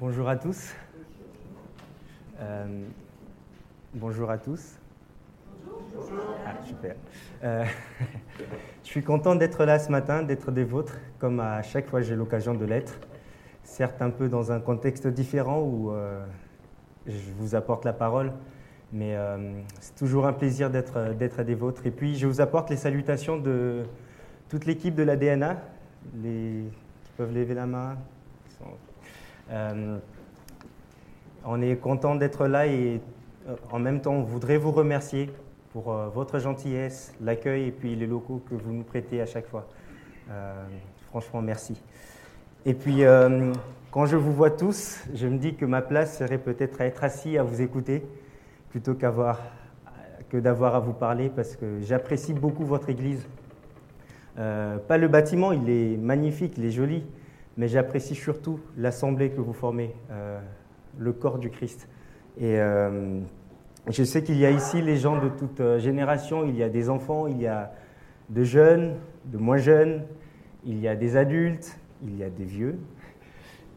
Bonjour à tous. Euh, bonjour à tous. Ah, super. Euh, je suis content d'être là ce matin, d'être des vôtres, comme à chaque fois j'ai l'occasion de l'être. Certes un peu dans un contexte différent où euh, je vous apporte la parole, mais c'est toujours un plaisir d'être des vôtres. Et puis je vous apporte les salutations de toute l'équipe de la DNA, les, qui peuvent lever la main. Euh, on est content d'être là et euh, en même temps, on voudrait vous remercier pour euh, votre gentillesse, l'accueil et puis les locaux que vous nous prêtez à chaque fois. franchement, merci. Et puis, quand je vous vois tous, je me dis que ma place serait peut-être à être assis à vous écouter plutôt qu'avoir que d'avoir à vous parler parce que j'apprécie beaucoup votre église. pas le bâtiment, il est magnifique, il est joli, mais j'apprécie surtout l'assemblée que vous formez, euh, le corps du Christ. Et euh, je sais qu'il y a ici les gens de toute euh, génération, il y a des enfants, il y a de jeunes, de moins jeunes, il y a des adultes, il y a des vieux,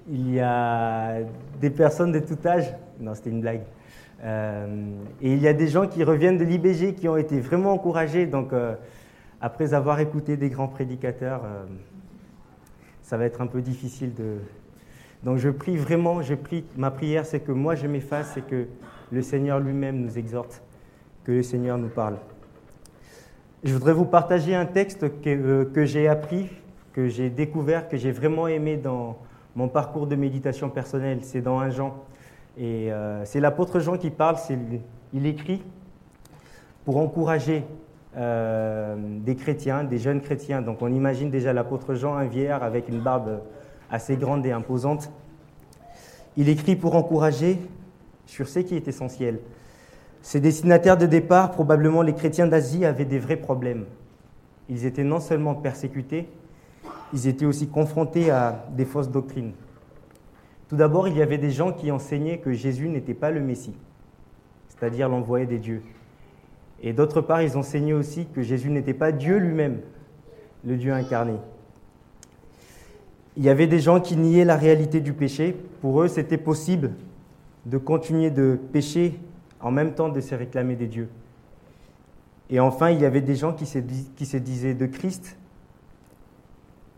il y a des personnes de tout âge. Non, c'était une blague. et il y a des gens qui reviennent de l'IBG qui ont été vraiment encouragés. Donc, après avoir écouté des grands prédicateurs, ça va être un peu difficile de. Donc je prie vraiment, je prie, ma prière c'est que moi je m'efface et que le Seigneur lui-même nous exhorte, que le Seigneur nous parle. Je voudrais vous partager un texte que, euh, que j'ai appris, que j'ai découvert, que j'ai vraiment aimé dans mon parcours de méditation personnelle. C'est dans un Jean. Et euh, c'est l'apôtre Jean qui parle, il écrit pour encourager euh, des chrétiens, des jeunes chrétiens. Donc on imagine déjà l'apôtre Jean, un vieillard avec une barbe assez grande et imposante. Il écrit pour encourager sur ce qui est essentiel. Ses destinataires de départ, probablement les chrétiens d'Asie, avaient des vrais problèmes. Ils étaient non seulement persécutés, ils étaient aussi confrontés à des fausses doctrines. Tout d'abord, il y avait des gens qui enseignaient que Jésus n'était pas le Messie, c'est-à-dire l'envoyé des dieux. Et d'autre part, ils enseignaient aussi que Jésus n'était pas Dieu lui-même, le Dieu incarné. Il y avait des gens qui niaient la réalité du péché. Pour eux, c'était possible de continuer de pécher en même temps de se réclamer des dieux. Et enfin, il y avait des gens qui se, qui se disaient de Christ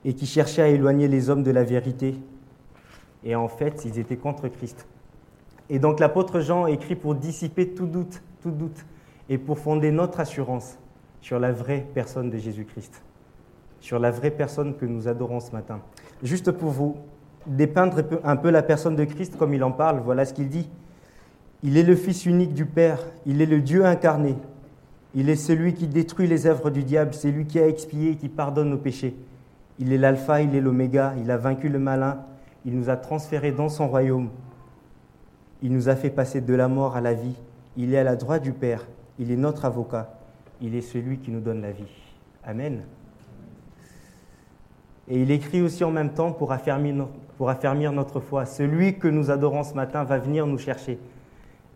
et qui cherchaient à éloigner les hommes de la vérité. Et en fait, ils étaient contre Christ. Et donc l'apôtre Jean écrit pour dissiper tout doute, tout doute et pour fonder notre assurance sur la vraie personne de Jésus-Christ, sur la vraie personne que nous adorons ce matin. Juste pour vous dépeindre un peu la personne de Christ comme il en parle, voilà ce qu'il dit. Il est le Fils unique du Père, il est le Dieu incarné, il est celui qui détruit les œuvres du diable, c'est lui qui a expié et qui pardonne nos péchés. Il est l'alpha, il est l'oméga, il a vaincu le malin, il nous a transférés dans son royaume, il nous a fait passer de la mort à la vie, il est à la droite du Père, il est notre avocat, il est celui qui nous donne la vie. Amen. Et il écrit aussi en même temps pour affermir, notre foi. Celui que nous adorons ce matin va venir nous chercher.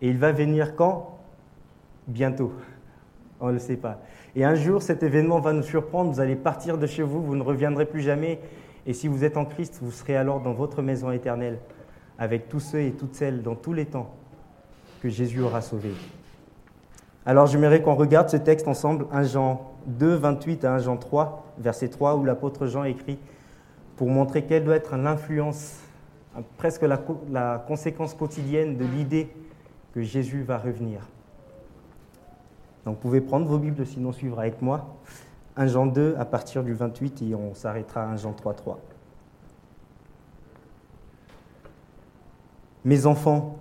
Et il va venir quand? Bientôt. On ne le sait pas. Et un jour, cet événement va nous surprendre. Vous allez partir de chez vous, vous ne reviendrez plus jamais. Et si vous êtes en Christ, vous serez alors dans votre maison éternelle, avec tous ceux et toutes celles dans tous les temps que Jésus aura sauvés. Alors j'aimerais qu'on regarde ce texte ensemble, 1 Jean 2, 28 à 1 Jean 3, verset 3, où l'apôtre Jean écrit pour montrer quelle doit être l'influence, presque la, la conséquence quotidienne de l'idée que Jésus va revenir. Donc vous pouvez prendre vos Bibles, sinon suivre avec moi. 1 Jean 2 à partir du 28 et on s'arrêtera à 1 Jean 3, 3. Mes enfants,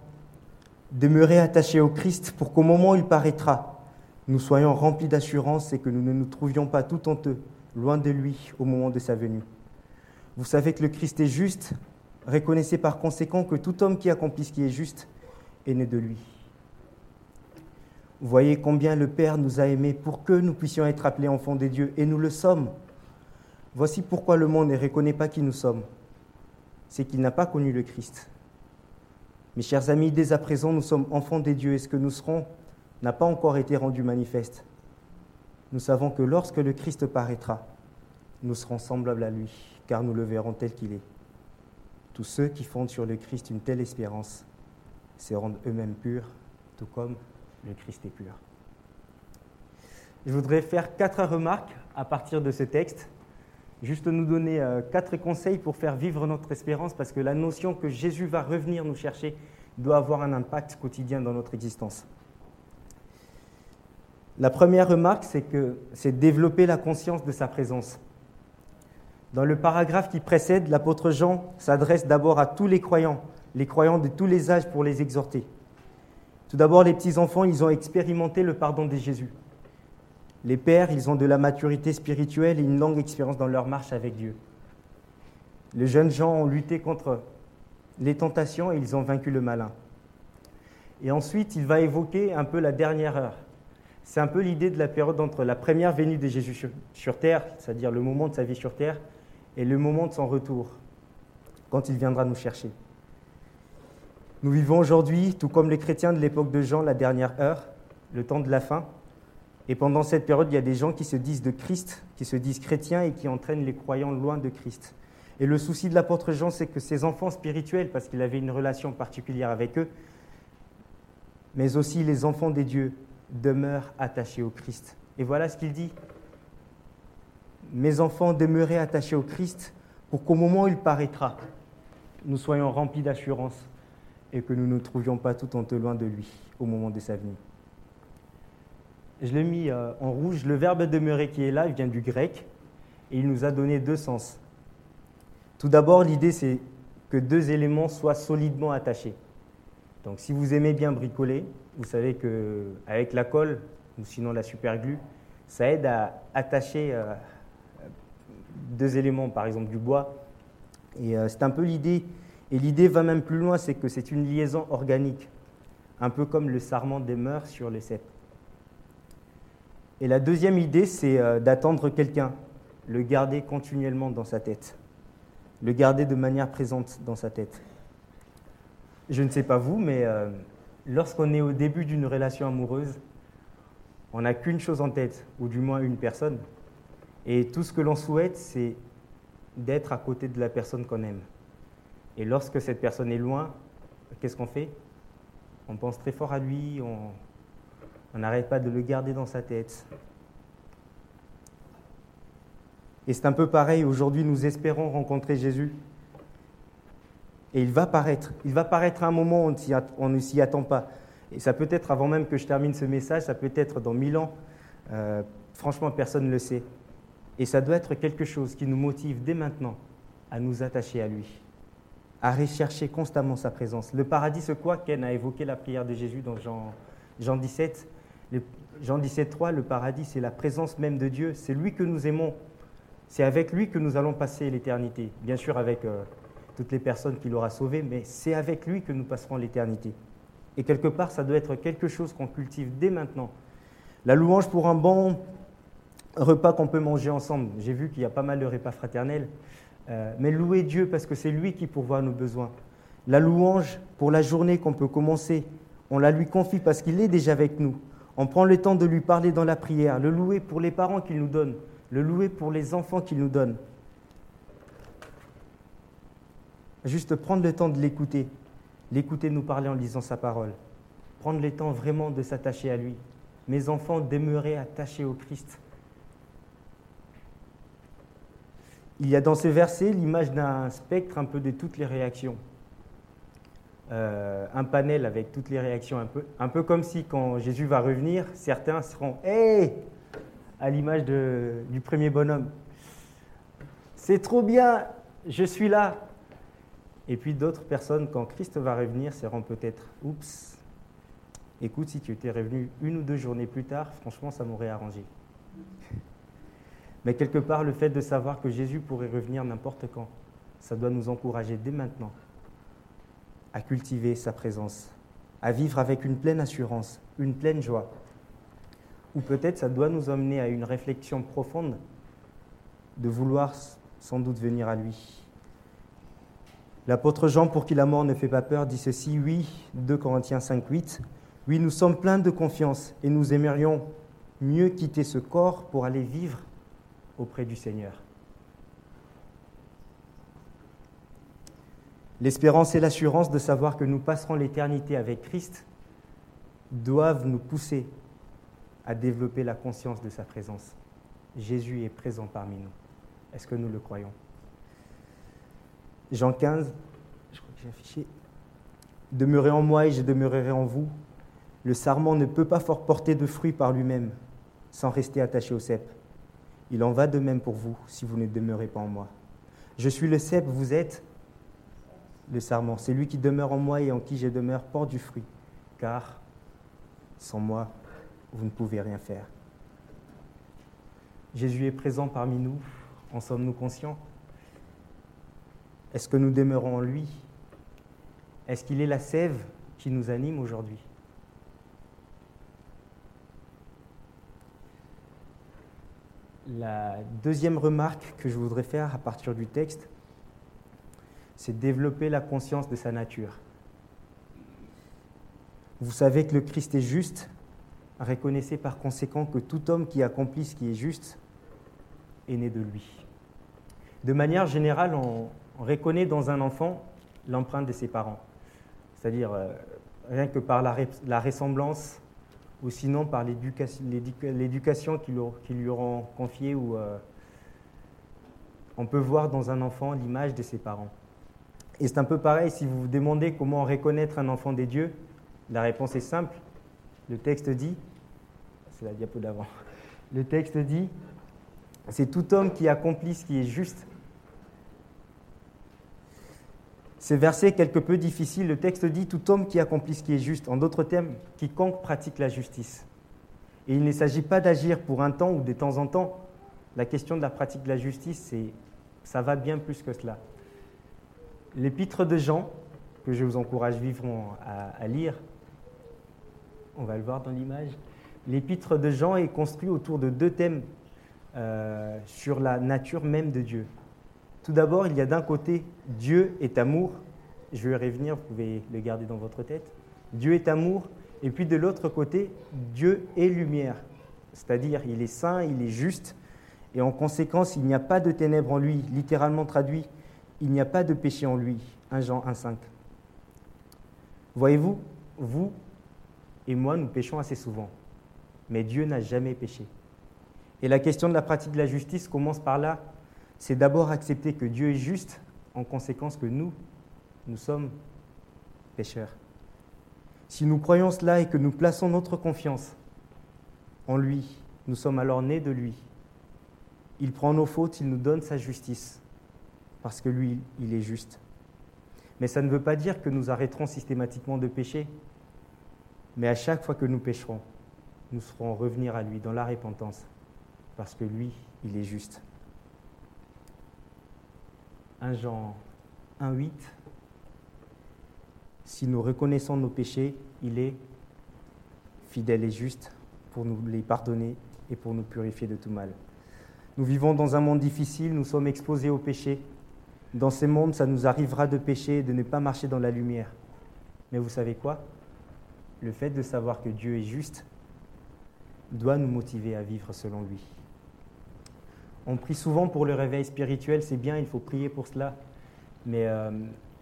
Demeurez attachés au Christ pour qu'au moment où il paraîtra, nous soyons remplis d'assurance et que nous ne nous trouvions pas tout honteux, loin de lui, au moment de sa venue. Vous savez que le Christ est juste, reconnaissez par conséquent que tout homme qui accomplit ce qui est juste est né de lui. Vous voyez combien le Père nous a aimés pour que nous puissions être appelés enfants des dieux, et nous le sommes. Voici pourquoi le monde ne reconnaît pas qui nous sommes. C'est qu'il n'a pas connu le Christ. Mes chers amis, dès à présent, nous sommes enfants des dieux et ce que nous serons n'a pas encore été rendu manifeste. Nous savons que lorsque le Christ paraîtra, nous serons semblables à lui, car nous le verrons tel qu'il est. Tous ceux qui fondent sur le Christ une telle espérance se rendent eux-mêmes purs, tout comme le Christ est pur. Je voudrais faire quatre remarques à partir de ce texte, juste nous donner euh, quatre conseils pour faire vivre notre espérance, parce que la notion que Jésus va revenir nous chercher doit avoir un impact quotidien dans notre existence. La première remarque, c'est que c'est développer la conscience de sa présence. Dans le paragraphe qui précède, l'apôtre Jean s'adresse d'abord à tous les croyants, les croyants de tous les âges pour les exhorter. Tout d'abord, les petits-enfants, ils ont expérimenté le pardon de Jésus. Les pères, ils ont de la maturité spirituelle et une longue expérience dans leur marche avec Dieu. Les jeunes gens ont lutté contre les tentations et ils ont vaincu le malin. Et ensuite, il va évoquer un peu la dernière heure. C'est un peu l'idée de la période entre la première venue de Jésus sur, terre, c'est-à-dire le moment de sa vie sur terre, et le moment de son retour, quand il viendra nous chercher. Nous vivons aujourd'hui, tout comme les chrétiens de l'époque de Jean, la dernière heure, le temps de la fin. Et pendant cette période, il y a des gens qui se disent de Christ, qui se disent chrétiens et qui entraînent les croyants loin de Christ. Et le souci de l'apôtre Jean, c'est que ses enfants spirituels, parce qu'il avait une relation particulière avec eux, mais aussi les enfants des dieux, demeurent attachés au Christ. Et voilà ce qu'il dit. Mes enfants, demeurez attachés au Christ pour qu'au moment où il paraîtra, nous soyons remplis d'assurance et que nous ne trouvions pas tout en te loin de lui au moment de sa venue. Je l'ai mis euh, en rouge. Le verbe demeurer qui est là, vient du grec et il nous a donné deux sens. Tout d'abord, l'idée c'est que deux éléments soient solidement attachés. Donc si vous aimez bien bricoler, vous savez qu'avec la colle, ou sinon la superglue, ça aide à attacher euh, deux éléments, par exemple du bois. Et euh, c'est un peu l'idée, et l'idée va même plus loin, c'est que c'est une liaison organique, un peu comme le sarment des mœurs sur les cèpes. Et la deuxième idée, c'est euh, d'attendre quelqu'un, le garder continuellement dans sa tête, le garder de manière présente dans sa tête. Je ne sais pas vous, mais euh, lorsqu'on est au début d'une relation amoureuse, on n'a qu'une chose en tête, ou du moins une personne. Et tout ce que l'on souhaite, c'est d'être à côté de la personne qu'on aime. Et lorsque cette personne est loin, qu'est-ce qu'on fait? On pense très fort à lui, on, on n'arrête pas de le garder dans sa tête. Et c'est un peu pareil, aujourd'hui nous espérons rencontrer Jésus. Et il va paraître. Il va paraître à un moment où on ne s'y attend pas. Et ça peut être avant même que je termine ce message, ça peut être dans mille ans. Euh, franchement, personne ne le sait. Et ça doit être quelque chose qui nous motive dès maintenant à nous attacher à lui, à rechercher constamment sa présence. Le paradis, c'est quoi? Ken a évoqué la prière de Jésus dans Jean, Jean 17. Jean 17, le paradis, c'est la présence même de Dieu. C'est lui que nous aimons. C'est avec lui que nous allons passer l'éternité. Bien sûr, avec euh, toutes les personnes qu'il aura sauvées, mais c'est avec lui que nous passerons l'éternité. Et quelque part, ça doit être quelque chose qu'on cultive dès maintenant. La louange pour un bon repas qu'on peut manger ensemble. J'ai vu qu'il y a pas mal de repas fraternels. Euh, mais louer Dieu parce que c'est lui qui pourvoit nos besoins. La louange pour la journée qu'on peut commencer, on la lui confie parce qu'il est déjà avec nous. On prend le temps de lui parler dans la prière, le louer pour les parents qu'il nous donne, le louer pour les enfants qu'il nous donne. Juste prendre le temps de l'écouter, l'écouter nous parler en lisant sa parole. Prendre le temps vraiment de s'attacher à lui. Mes enfants, demeurez attachés au Christ. Il y a dans ces versets l'image d'un spectre un peu de toutes les réactions. Euh, un panel avec toutes les réactions, un peu, un peu comme si quand Jésus va revenir, certains seront Hé à l'image du premier bonhomme. C'est trop bien, je suis là. Et puis d'autres personnes, quand Christ va revenir, seront peut-être Oups, écoute, si tu étais revenu une ou deux journées plus tard, franchement, ça m'aurait arrangé. Mais quelque part, le fait de savoir que Jésus pourrait revenir n'importe quand, ça doit nous encourager dès maintenant à cultiver sa présence, à vivre avec une pleine assurance, une pleine joie. Ou peut-être ça doit nous emmener à une réflexion profonde de vouloir sans doute venir à lui. L'apôtre Jean, pour qui la mort ne fait pas peur, dit ceci, oui, 2 Corinthiens 5, 8, oui, nous sommes pleins de confiance et nous aimerions mieux quitter ce corps pour aller vivre auprès du Seigneur. L'espérance et l'assurance de savoir que nous passerons l'éternité avec Christ doivent nous pousser à développer la conscience de sa présence. Jésus est présent parmi nous. Est-ce que nous le croyons? Jean 15, je crois que j'ai affiché. Demeurez en moi et je demeurerai en vous. Le sarment ne peut pas fort porter de fruits par lui-même sans rester attaché au cep. Il en va de même pour vous si vous ne demeurez pas en moi. Je suis le cep, vous êtes le sarment. C'est lui qui demeure en moi et en qui je demeure porte du fruit, car sans moi, vous ne pouvez rien faire. Jésus est présent parmi nous, en sommes-nous conscients? Est-ce que nous demeurons en lui? Est-ce qu'il est la sève qui nous anime aujourd'hui? La deuxième remarque que je voudrais faire à partir du texte, c'est développer la conscience de sa nature. Vous savez que le Christ est juste, reconnaissez par conséquent que tout homme qui accomplit ce qui est juste est né de lui. De manière générale, on, reconnaît dans un enfant l'empreinte de ses parents, c'est-à-dire euh, rien que par la, ressemblance ou sinon par l'éducation qu'ils lui auront confiée. Euh, on peut voir dans un enfant l'image de ses parents. Et c'est un peu pareil si vous vous demandez comment reconnaître un enfant des dieux. La réponse est simple. Le texte dit, c'est la diapo d'avant, le texte dit, c'est tout homme qui accomplit ce qui est juste. Ces versets quelque peu difficile. Le texte dit tout homme qui accomplit ce qui est juste. En d'autres termes, quiconque pratique la justice. Et il ne s'agit pas d'agir pour un temps ou de temps en temps. La question de la pratique de la justice, c'est, ça va bien plus que cela. L'épître de Jean, que je vous encourage vivement à, lire, on va le voir dans l'image, l'épître de Jean est construit autour de deux thèmes euh, sur la nature même de Dieu. Tout d'abord, il y a d'un côté Dieu est amour, je vais revenir, vous pouvez le garder dans votre tête. Dieu est amour, et puis de l'autre côté, Dieu est lumière, c'est-à-dire il est saint, il est juste, et en conséquence, il n'y a pas de ténèbres en lui, littéralement traduit, il n'y a pas de péché en lui. 1 Jean 1,5. Voyez-vous, vous et moi, nous péchons assez souvent, mais Dieu n'a jamais péché. Et la question de la pratique de la justice commence par là. C'est d'abord accepter que Dieu est juste, en conséquence que nous, nous sommes pécheurs. Si nous croyons cela et que nous plaçons notre confiance en lui, nous sommes alors nés de lui. Il prend nos fautes, il nous donne sa justice parce que lui, il est juste. Mais ça ne veut pas dire que nous arrêterons systématiquement de pécher. Mais à chaque fois que nous pécherons, nous serons revenir à lui dans la repentance, parce que lui, il est juste. 1 Jean 1,8 Si nous reconnaissons nos péchés, il est fidèle et juste pour nous les pardonner et pour nous purifier de tout mal. Nous vivons dans un monde difficile, nous sommes exposés au péché, dans ce monde, ça nous arrivera de pécher, de ne pas marcher dans la lumière. Mais vous savez quoi? Le fait de savoir que Dieu est juste doit nous motiver à vivre selon lui. On prie souvent pour le réveil spirituel, c'est bien, il faut prier pour cela. Mais euh,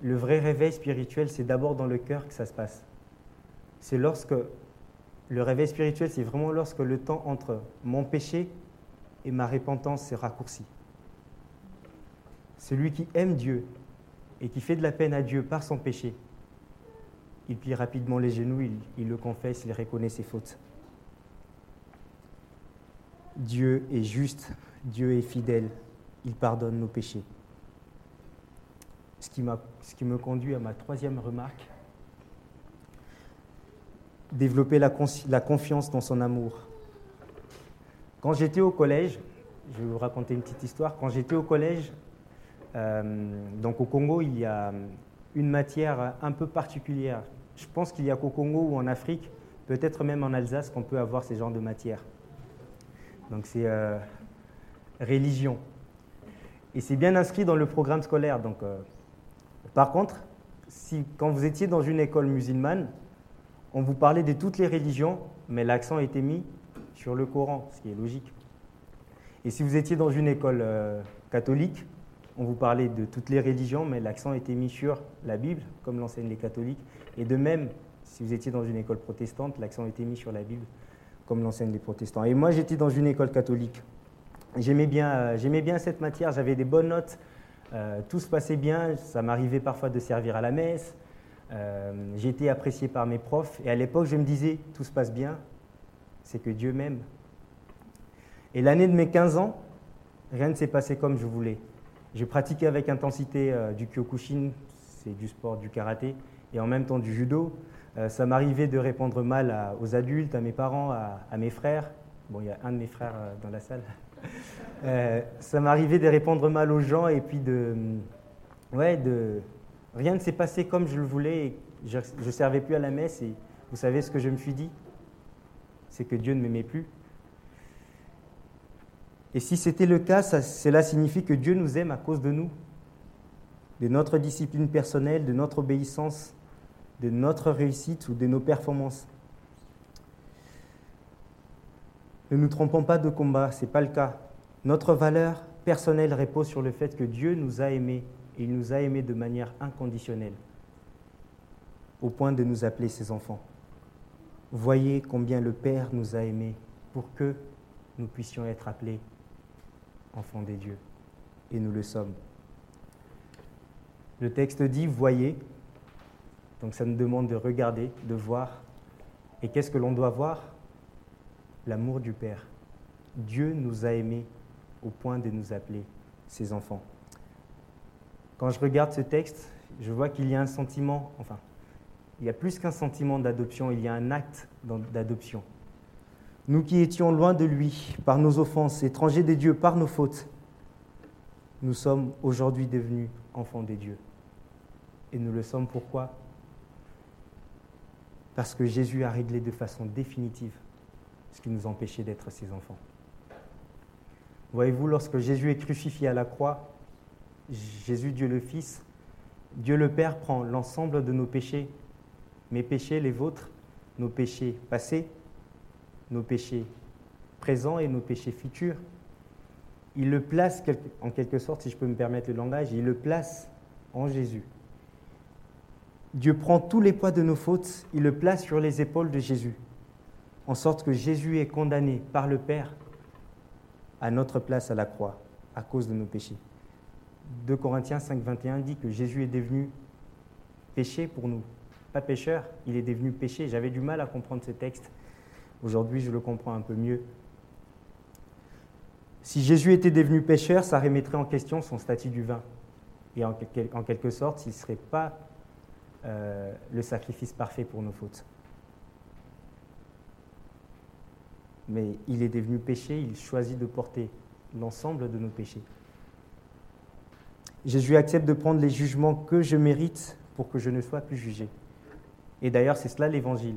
le vrai réveil spirituel, c'est d'abord dans le cœur que ça se passe. C'est lorsque le réveil spirituel, c'est vraiment lorsque le temps entre mon péché et ma repentance s'est raccourci. Celui qui aime Dieu et qui fait de la peine à Dieu par son péché, il plie rapidement les genoux, il, le confesse, il reconnaît ses fautes. Dieu est juste, Dieu est fidèle, il pardonne nos péchés. Ce qui, me conduit à ma troisième remarque, développer la, confiance dans son amour. Quand j'étais au collège, je vais vous raconter une petite histoire, quand j'étais au collège, donc au Congo, il y a une matière un peu particulière. Je pense qu'il y a qu'au Congo ou en Afrique, peut-être même en Alsace, qu'on peut avoir ces genres de matières. Donc c'est euh, religion. Et c'est bien inscrit dans le programme scolaire. Donc, euh, par contre, si, quand vous étiez dans une école musulmane, on vous parlait de toutes les religions, mais l'accent était mis sur le Coran, ce qui est logique. Et si vous étiez dans une école catholique, on vous parlait de toutes les religions, mais l'accent était mis sur la Bible, comme l'enseignent les catholiques. Et de même, si vous étiez dans une école protestante, l'accent était mis sur la Bible, comme l'enseignent les protestants. Et moi, j'étais dans une école catholique. J'aimais bien, euh, j'aimais bien cette matière, j'avais des bonnes notes, euh, tout se passait bien, ça m'arrivait parfois de servir à la messe, euh, été apprécié par mes profs, et à l'époque, je me disais, tout se passe bien, c'est que Dieu m'aime. Et l'année de mes 15 ans, rien ne s'est passé comme je voulais. J'ai pratiqué avec intensité euh, du kyokushin, c'est du sport, du karaté, et en même temps du judo. Euh, ça m'arrivait de répondre mal aux adultes, à mes parents, à, mes frères. Bon, il y a un de mes frères euh, dans la salle. ça m'arrivait de répondre mal aux gens et puis de, ouais, de, rien ne s'est passé comme je le voulais. je ne servais plus à la messe et vous savez ce que je me suis dit? C'est que Dieu ne m'aimait plus. Et si c'était le cas, cela signifie que Dieu nous aime à cause de nous, de notre discipline personnelle, de notre obéissance, de notre réussite ou de nos performances. Ne nous trompons pas de combat, ce n'est pas le cas. Notre valeur personnelle repose sur le fait que Dieu nous a aimés et il nous a aimés de manière inconditionnelle, au point de nous appeler ses enfants. Voyez combien le Père nous a aimés pour que nous puissions être appelés enfants des dieux. Et nous le sommes. Le texte dit voyez. Donc ça nous demande de regarder, de voir. Et qu'est-ce que l'on doit voir? L'amour du Père. Dieu nous a aimés au point de nous appeler ses enfants. Quand je regarde ce texte, je vois qu'il y a un sentiment, enfin, il y a plus qu'un sentiment d'adoption, il y a un acte d'adoption. Nous qui étions loin de lui par nos offenses, étrangers des dieux par nos fautes, nous sommes aujourd'hui devenus enfants des dieux. Et nous le sommes pourquoi? Parce que Jésus a réglé de façon définitive ce qui nous empêchait d'être ses enfants. Voyez-vous, lorsque Jésus est crucifié à la croix, Jésus, Dieu le Fils, Dieu le Père prend l'ensemble de nos péchés, mes péchés, les vôtres, nos péchés passés, nos péchés présents et nos péchés futurs. Il le place, en quelque sorte, si je peux me permettre le langage, il le place en Jésus. Dieu prend tous les poids de nos fautes, il le place sur les épaules de Jésus, en sorte que Jésus est condamné par le Père à notre place à la croix, à cause de nos péchés. 2 Corinthiens 5, 21 dit que Jésus est devenu péché pour nous, pas pécheur, il est devenu péché. J'avais du mal à comprendre ce texte Aujourd'hui, je le comprends un peu mieux. Si Jésus était devenu pécheur, ça remettrait en question son statut du vin. Et en, quelque sorte, il ne serait pas euh, le sacrifice parfait pour nos fautes. Mais il est devenu péché, il choisit de porter l'ensemble de nos péchés. Jésus accepte de prendre les jugements que je mérite pour que je ne sois plus jugé. Et d'ailleurs, c'est cela l'évangile.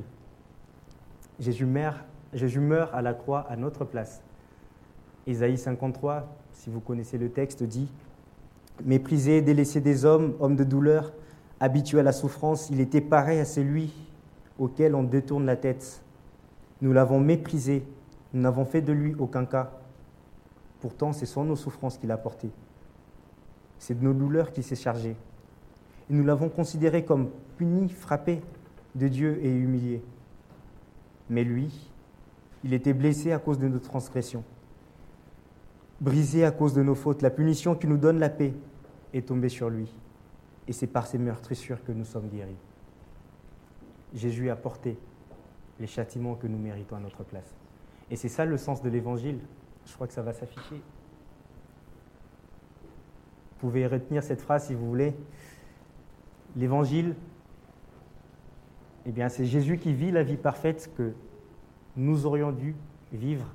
Jésus meurt, à la croix à notre place. Isaïe 53, si vous connaissez le texte, dit Méprisé, délaissé des hommes, homme de douleur, habitué à la souffrance, il était pareil à celui auquel on détourne la tête. Nous l'avons méprisé, nous n'avons fait de lui aucun cas. Pourtant, ce sont nos souffrances qu'il a portées. C'est de nos douleurs qu'il s'est chargé. Et nous l'avons considéré comme puni, frappé de Dieu et humilié. Mais lui, il était blessé à cause de nos transgressions, brisé à cause de nos fautes. La punition qui nous donne la paix est tombée sur lui. Et c'est par ses meurtrissures que nous sommes guéris. Jésus a porté les châtiments que nous méritons à notre place. Et c'est ça le sens de l'évangile. Je crois que ça va s'afficher. Vous pouvez retenir cette phrase si vous voulez. L'évangile, eh bien, c'est Jésus qui vit la vie parfaite que nous aurions dû vivre,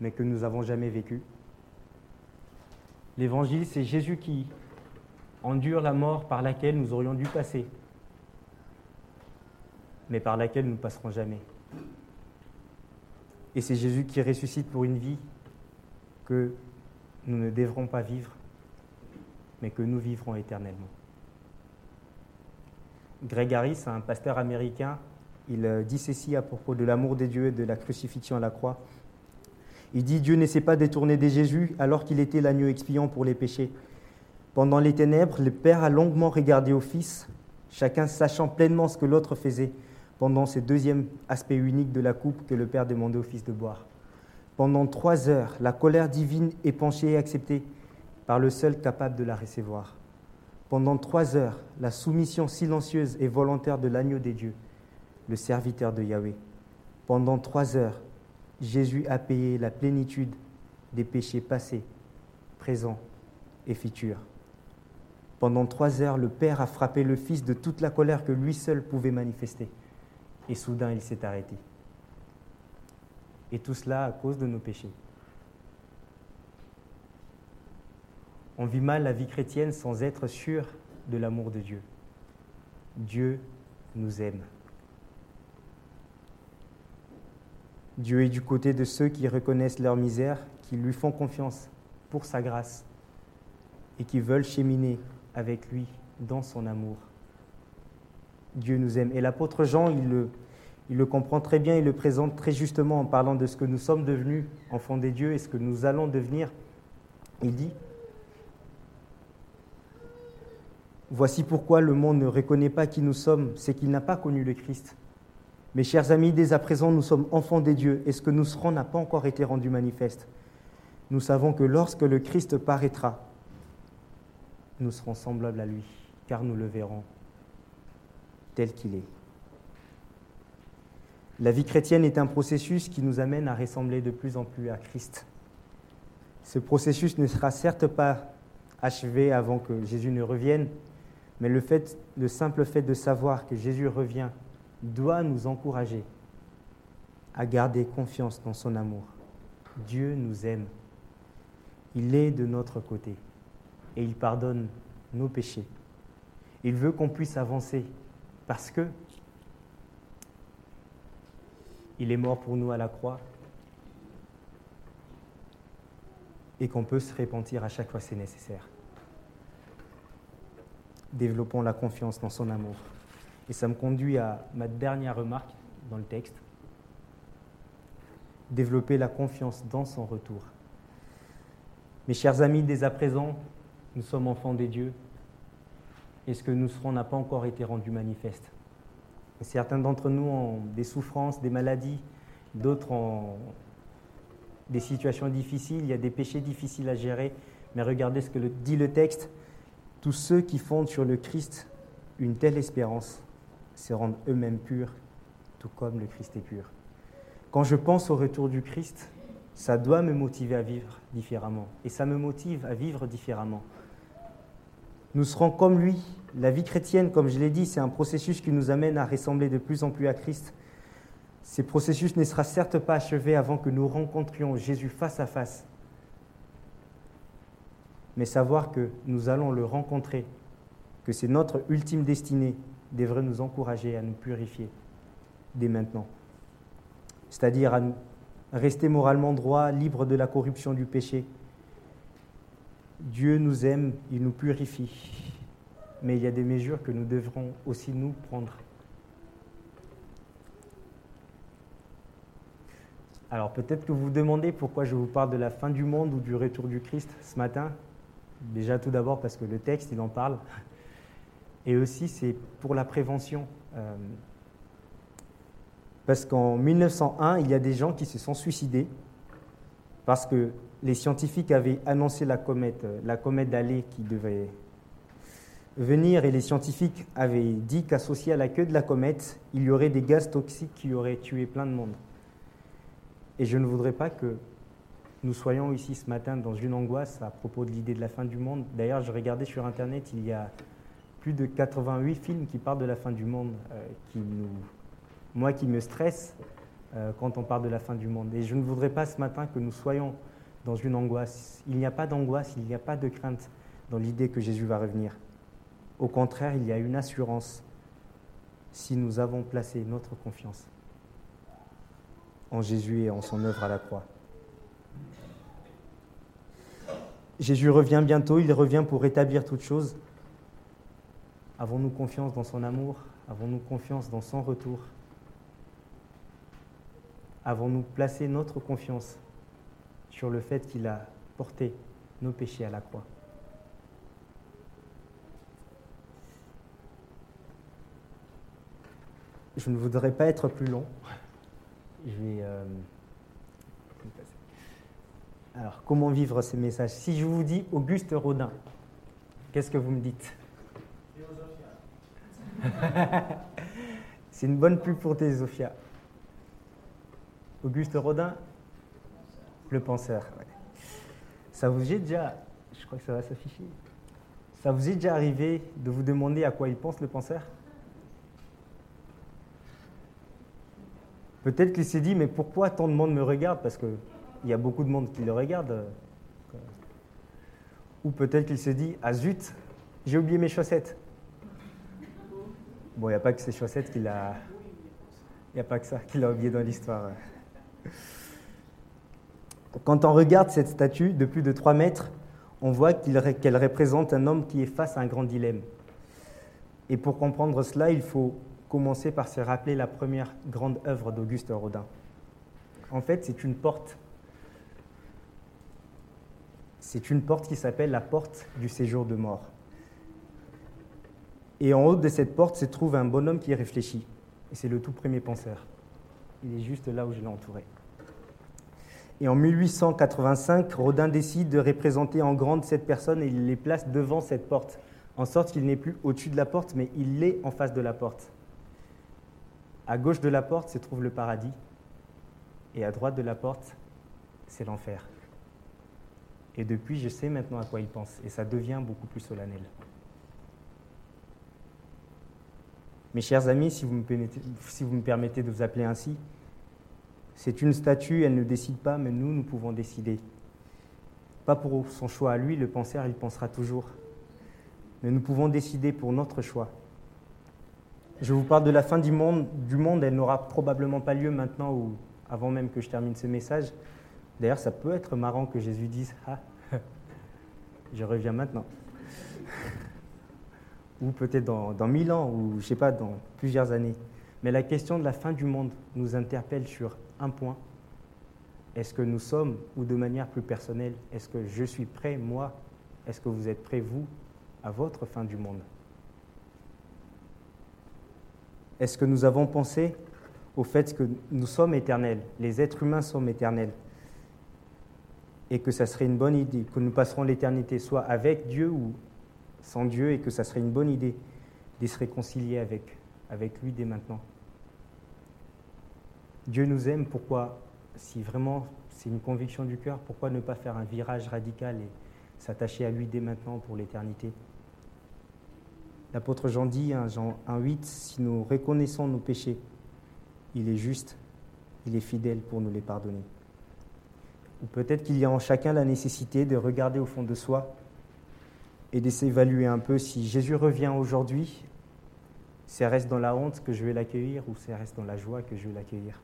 mais que nous n'avons jamais vécu. L'évangile, c'est Jésus qui endure la mort par laquelle nous aurions dû passer, mais par laquelle nous ne passerons jamais. Et c'est Jésus qui ressuscite pour une vie que nous ne devrons pas vivre, mais que nous vivrons éternellement. Greg Harris, un pasteur américain, il euh, dit ceci à propos de l'amour des dieux et de la crucifixion à la croix. Il dit Dieu ne pas détourné de Jésus alors qu'il était l'agneau expiant pour les péchés. Pendant les ténèbres, le Père a longuement regardé au Fils, chacun sachant pleinement ce que l'autre faisait, pendant ce deuxième aspect unique de la coupe que le Père demandait au Fils de boire. Pendant trois heures, la colère divine est penchée et acceptée par le seul capable de la recevoir. Pendant trois heures, la soumission silencieuse et volontaire de l'agneau des dieux, le serviteur de Yahweh. Pendant trois heures, Jésus a payé la plénitude des péchés passés, présents et futurs. Pendant trois heures, le Père a frappé le Fils de toute la colère que lui seul pouvait manifester. Et soudain, il s'est arrêté. Et tout cela à cause de nos péchés. On vit mal la vie chrétienne sans être sûr de l'amour de Dieu. Dieu nous aime. Dieu est du côté de ceux qui reconnaissent leur misère, qui lui font confiance pour sa grâce et qui veulent cheminer avec lui dans son amour. Dieu nous aime. Et l'apôtre Jean, il le, le comprend très bien, il le présente très justement en parlant de ce que nous sommes devenus enfants des dieux et ce que nous allons devenir. Il dit, Voici pourquoi le monde ne reconnaît pas qui nous sommes, c'est qu'il n'a pas connu le Christ. Mes chers amis, dès à présent, nous sommes enfants des dieux et ce que nous serons n'a pas encore été rendu manifeste. Nous savons que lorsque le Christ paraîtra, nous serons semblables à lui, car nous le verrons tel qu'il est. La vie chrétienne est un processus qui nous amène à ressembler de plus en plus à Christ. Ce processus ne sera certes pas achevé avant que Jésus ne revienne, mais le, simple fait de savoir que Jésus revient doit nous encourager à garder confiance dans son amour. Dieu nous aime. Il est de notre côté et il pardonne nos péchés. Il veut qu'on puisse avancer parce que il est mort pour nous à la croix et qu'on peut se repentir à chaque fois que c'est nécessaire. Développons la confiance dans son amour. Et ça me conduit à ma dernière remarque dans le texte. Développer la confiance dans son retour. Mes chers amis, dès à présent, nous sommes enfants des dieux, et ce que nous serons n'a pas encore été rendu manifeste? Certains d'entre nous ont des souffrances, des maladies, d'autres ont des situations difficiles, il y a des péchés difficiles à gérer, mais regardez ce que dit le texte. Tous ceux qui fondent sur le Christ une telle espérance se rendent eux-mêmes purs, tout comme le Christ est pur. Quand je pense au retour du Christ, ça doit me motiver à vivre différemment. Et ça me motive à vivre différemment nous serons comme lui. La vie chrétienne, comme je l'ai dit, c'est un processus qui nous amène à ressembler de plus en plus à Christ. Ce processus ne sera certes pas achevé avant que nous rencontrions Jésus face à face. Mais savoir que nous allons le rencontrer, que c'est notre ultime destinée, devrait nous encourager à nous purifier dès maintenant. C'est-à-dire à rester moralement droit, libre de la corruption du péché, Dieu nous aime, il nous purifie. Mais il y a des mesures que nous devrons aussi nous prendre. Alors peut-être que vous vous demandez pourquoi je vous parle de la fin du monde ou du retour du Christ ce matin. Déjà tout d'abord parce que le texte, il en parle. Et aussi c'est pour la prévention. Euh, parce qu'en 1901, il y a des gens qui se sont suicidés parce que les scientifiques avaient annoncé la comète, euh, la comète d'Allée qui devait venir, et les scientifiques avaient dit qu'associé à la queue de la comète, il y aurait des gaz toxiques qui auraient tué plein de monde. Et je ne voudrais pas que nous soyons ici ce matin dans une angoisse à propos de l'idée de la fin du monde. D'ailleurs, je regardais sur Internet, il y a plus de 88 films qui parlent de la fin du monde, euh, qui nous, moi qui me stresse euh, quand on parle de la fin du monde. Et je ne voudrais pas ce matin que nous soyons dans une angoisse. Il n'y a pas d'angoisse, il n'y a pas de crainte dans l'idée que Jésus va revenir. Au contraire, il y a une assurance si nous avons placé notre confiance en Jésus et en son œuvre à la croix. Jésus revient bientôt, il revient pour rétablir toutes choses. Avons-nous confiance dans son amour? Avons-nous confiance dans son retour? Avons-nous placé notre confiance sur le fait qu'il a porté nos péchés à la croix? Je ne voudrais pas être plus long. Je vais. Euh, alors, comment vivre ces messages Si je vous dis Auguste Rodin, qu'est-ce que vous me dites C'est une bonne pub pour Théosophia. Auguste Rodin, le penseur. Ça vous est déjà, je crois que ça va s'afficher. Ça vous est déjà arrivé de vous demander à quoi il pense le penseur Peut-être qu'il s'est dit, mais pourquoi tant de monde me regarde? Parce qu'il y a beaucoup de monde qui le regarde. Ou peut-être qu'il s'est dit, ah zut, j'ai oublié mes chaussettes. Bon, il n'y a pas que ces chaussettes qu'il a. Il n'y a pas que ça qu'il a oublié dans l'histoire. Quand on regarde cette statue de plus de 3 mètres, on voit qu'elle représente un homme qui est face à un grand dilemme. Et pour comprendre cela, il faut commencer par se rappeler la première grande œuvre d'Auguste Rodin. En fait, c'est une porte. C'est une porte qui s'appelle la porte du séjour de mort. Et en haut de cette porte se trouve un bonhomme qui réfléchit. Et c'est le tout premier penseur. Il est juste là où je l'ai entouré. Et en 1885, Rodin décide de représenter en grande cette personne et il les place devant cette porte, en sorte qu'il n'est plus au-dessus de la porte, mais il est en face de la porte. À gauche de la porte se trouve le paradis, et à droite de la porte, c'est l'enfer. Et depuis, je sais maintenant à quoi il pense, et ça devient beaucoup plus solennel. Mes chers amis, si vous me permettez, de vous appeler ainsi, c'est une statue, elle ne décide pas, mais nous, nous pouvons décider. Pas pour son choix à lui, le penseur, il pensera toujours. Mais nous pouvons décider pour notre choix. Je vous parle de la fin du monde. Du monde, elle n'aura probablement pas lieu maintenant ou avant même que je termine ce message. D'ailleurs, ça peut être marrant que Jésus dise Ah, je reviens maintenant. ou peut-être dans, mille ans, ou je ne sais pas, dans plusieurs années. Mais la question de la fin du monde nous interpelle sur un point. Est-ce que nous sommes, ou de manière plus personnelle, est-ce que je suis prêt, moi? Est-ce que vous êtes prêt, vous, à votre fin du monde? Est-ce que nous avons pensé au fait que nous sommes éternels, les êtres humains sommes éternels, et que ça serait une bonne idée, que nous passerons l'éternité soit avec Dieu ou sans Dieu, et que ça serait une bonne idée de se réconcilier avec, lui dès maintenant Dieu nous aime, pourquoi, si vraiment c'est une conviction du cœur, pourquoi ne pas faire un virage radical et s'attacher à lui dès maintenant pour l'éternité? L'apôtre Jean dit, hein, Jean 1.8, si nous reconnaissons nos péchés, il est juste, il est fidèle pour nous les pardonner. Peut-être qu'il y a en chacun la nécessité de regarder au fond de soi et de s'évaluer un peu si Jésus revient aujourd'hui, c'est reste dans la honte que je vais l'accueillir ou c'est reste dans la joie que je vais l'accueillir.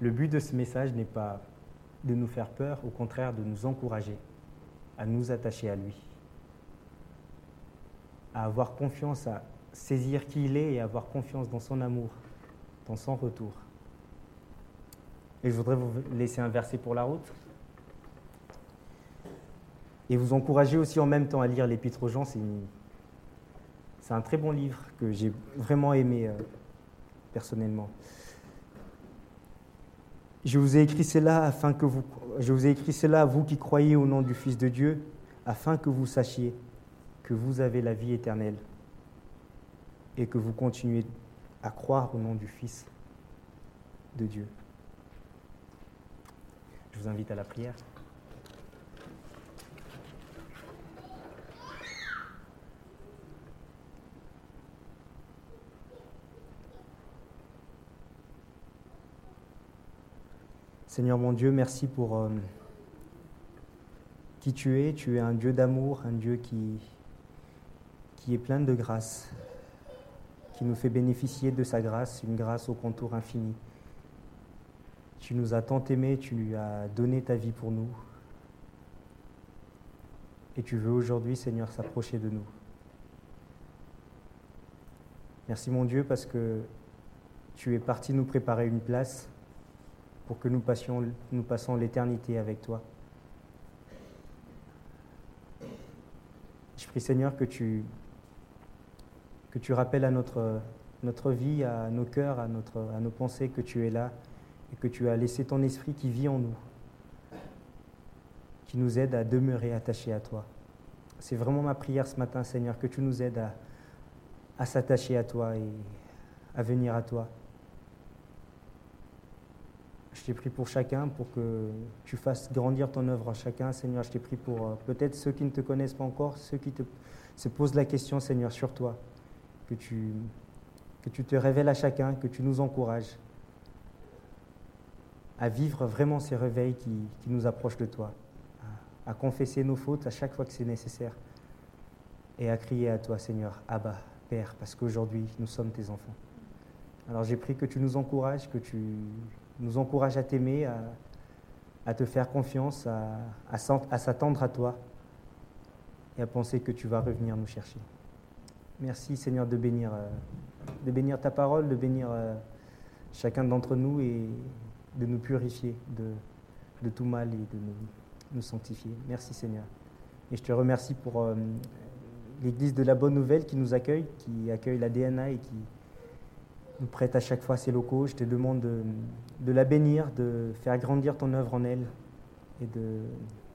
Le but de ce message n'est pas de nous faire peur, au contraire de nous encourager à nous attacher à lui, à avoir confiance, à saisir qui il est et à avoir confiance dans son amour, dans son retour. Et je voudrais vous laisser un verset pour la route. Et vous encourager aussi en même temps à lire l'Épître aux gens. C'est, un très bon livre que j'ai vraiment aimé euh, personnellement. Je vous ai écrit cela afin que vous, je vous ai écrit cela vous qui croyez au nom du Fils de Dieu, afin que vous sachiez que vous avez la vie éternelle et que vous continuez à croire au nom du Fils de Dieu. Je vous invite à la prière. Seigneur mon Dieu, merci pour euh, qui tu es. Tu es un Dieu d'amour, un Dieu qui, qui est plein de grâce, qui nous fait bénéficier de sa grâce, une grâce au contour infini. Tu nous as tant aimés, tu lui as donné ta vie pour nous. Et tu veux aujourd'hui, Seigneur, s'approcher de nous. Merci mon Dieu parce que tu es parti nous préparer une place pour que nous, passions, l'éternité avec toi. Je prie Seigneur que tu, rappelles à notre, vie, à nos cœurs, à nos pensées que tu es là et que tu as laissé ton esprit qui vit en nous, qui nous aide à demeurer attachés à toi. C'est vraiment ma prière ce matin, Seigneur, que tu nous aides à, à s'attacher à toi et à venir à toi. Je t'ai pris pour chacun, pour que tu fasses grandir ton œuvre en chacun. Seigneur, je t'ai pris pour euh, peut-être ceux qui ne te connaissent pas encore, ceux qui se posent la question, Seigneur, sur toi. Que tu te révèles à chacun, que tu nous encourages à vivre vraiment ces réveils qui, qui nous approchent de toi, à, confesser nos fautes à chaque fois que c'est nécessaire et à crier à toi, Seigneur, Abba, Père, parce qu'aujourd'hui, nous sommes tes enfants. Alors j'ai pris que tu nous encourages, que tu nous encourages à t'aimer, à, te faire confiance, à, à s'attendre à toi et à penser que tu vas revenir nous chercher. Merci Seigneur de bénir, euh, de bénir ta parole, de bénir euh, chacun d'entre nous et de nous purifier de, tout mal et de nous, sanctifier. Merci Seigneur. Et je te remercie pour euh, l'Église de la Bonne Nouvelle qui nous accueille, qui accueille la DNA et qui nous prête à chaque fois ses locaux. Je te demande de, de la bénir, de faire grandir ton œuvre en elle et de,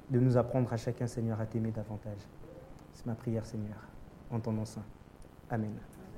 de nous apprendre à chacun, Seigneur, à t'aimer davantage. C'est ma prière, Seigneur, en ton nom saint. Amen.